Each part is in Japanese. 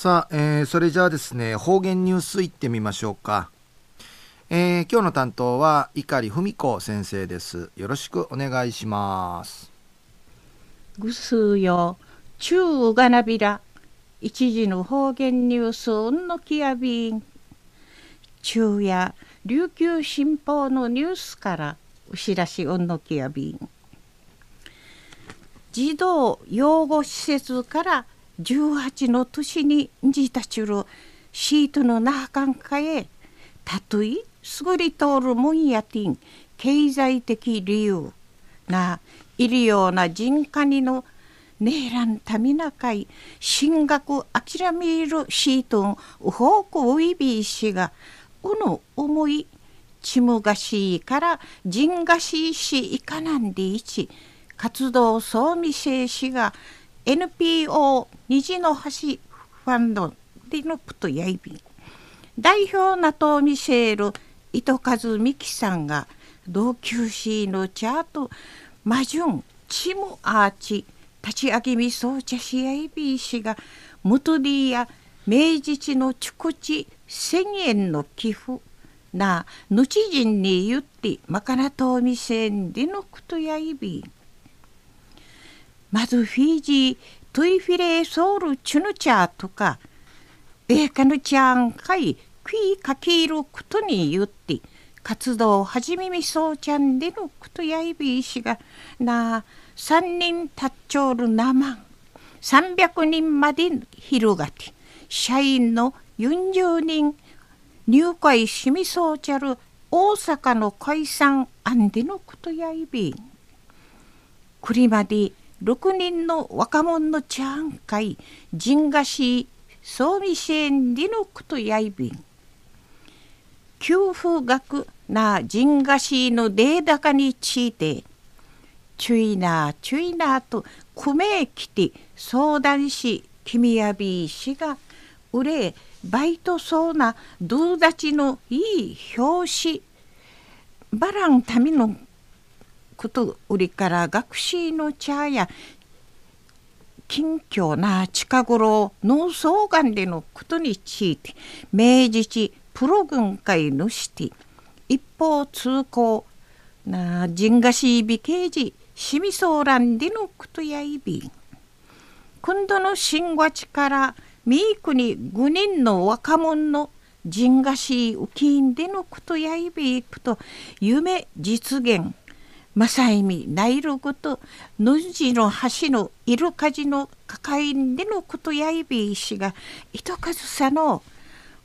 さあ、えー、それじゃあですね、方言ニュースいってみましょうか。えー、今日の担当は碇文子先生です。よろしくお願いします。ぐすよ、中がなびら、一時の方言ニュースうんのきやびん。中や琉球新報のニュースからお知らしうんのきやびん。児童養護施設から18の年にじたちるシートの中間かへたとえすぐり通るもんやてん。経済的理由ないるような人家にのねえらんたみなかい進学諦めるシートンうほうくういびいしがうぬ思いちむがしいから人がしいしいかなんでいち活動総未静止が NPO 虹の橋ファンドでのプトヤイビン代表ナトーミシェール糸数美希さんが同級生のチャートマジュンチムアーチ立ち上げみそうちゃしやいびいしがムトディや明治地のチクチ千円の寄付なぬち人に言ってまかなとみせんでのくとやいび。んまずフィジートイフィレーソウルチュヌチャーとかベーカヌチャンかいクイかけることに言って活動を始めみそうちゃんでのことやいびいしがな三人たっちょるなまん300人まで広がって社員の40人入会しみそうちゃる大阪の解散案でのことやいびん。くりまで6人の若者のちゃんかい人がしそうみせんりのくとやいびん。給付額な人がしのデータ化についてちゅいなちゅいなとくめきて相談し君やびしがうれバイトそうなどうだちのいい表紙バランためのこと売りから学習の茶や近況な近頃農村がんでのことについて明治地プロ軍会のして一方通行な人がし美刑事しみそうらんでのことやいび今度の新和地から三国5人の若者の人がし浮きんでのことやいびいくと夢実現。正意味内ロゴとぬじの橋のイルカジの抱えんでのことやいびいしが糸数さの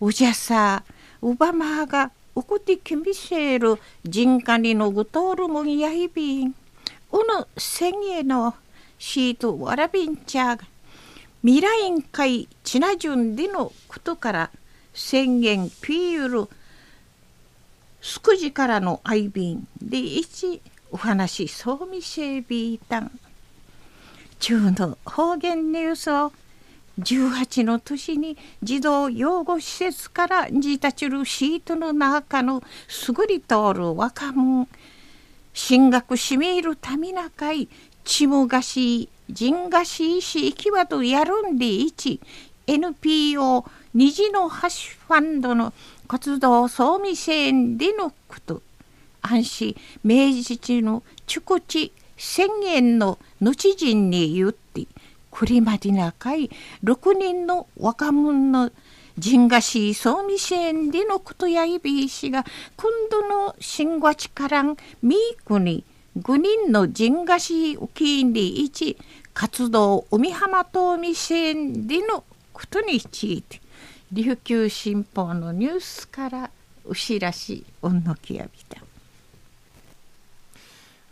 おじゃさうばまがおこてきみせる人家にのぐとおるもんやいびん。うぬせんえのシートわらびんちゃが未来んかいちなじゅんでのことから宣言ピールすくじからのあいびん。で一お話そうみせびたん中の方言ニュースを18の年に児童養護施設からじたちるシートの中のすぐり通る若者。進学しめるためなかいちむがし人がしいし行きわとやるんでいち。NPO 虹の橋ファンドの活動総味せんでのこと。安市明治地の筑地宣言の後人に言ってクリマディナ会6人の若者の人がし総味線でのことやいびいしが今度の新和地からんミークに5人の人がし浮きんで一活動海浜島未線でのことについて琉球新報のニュースからお知らしおんのきやびた。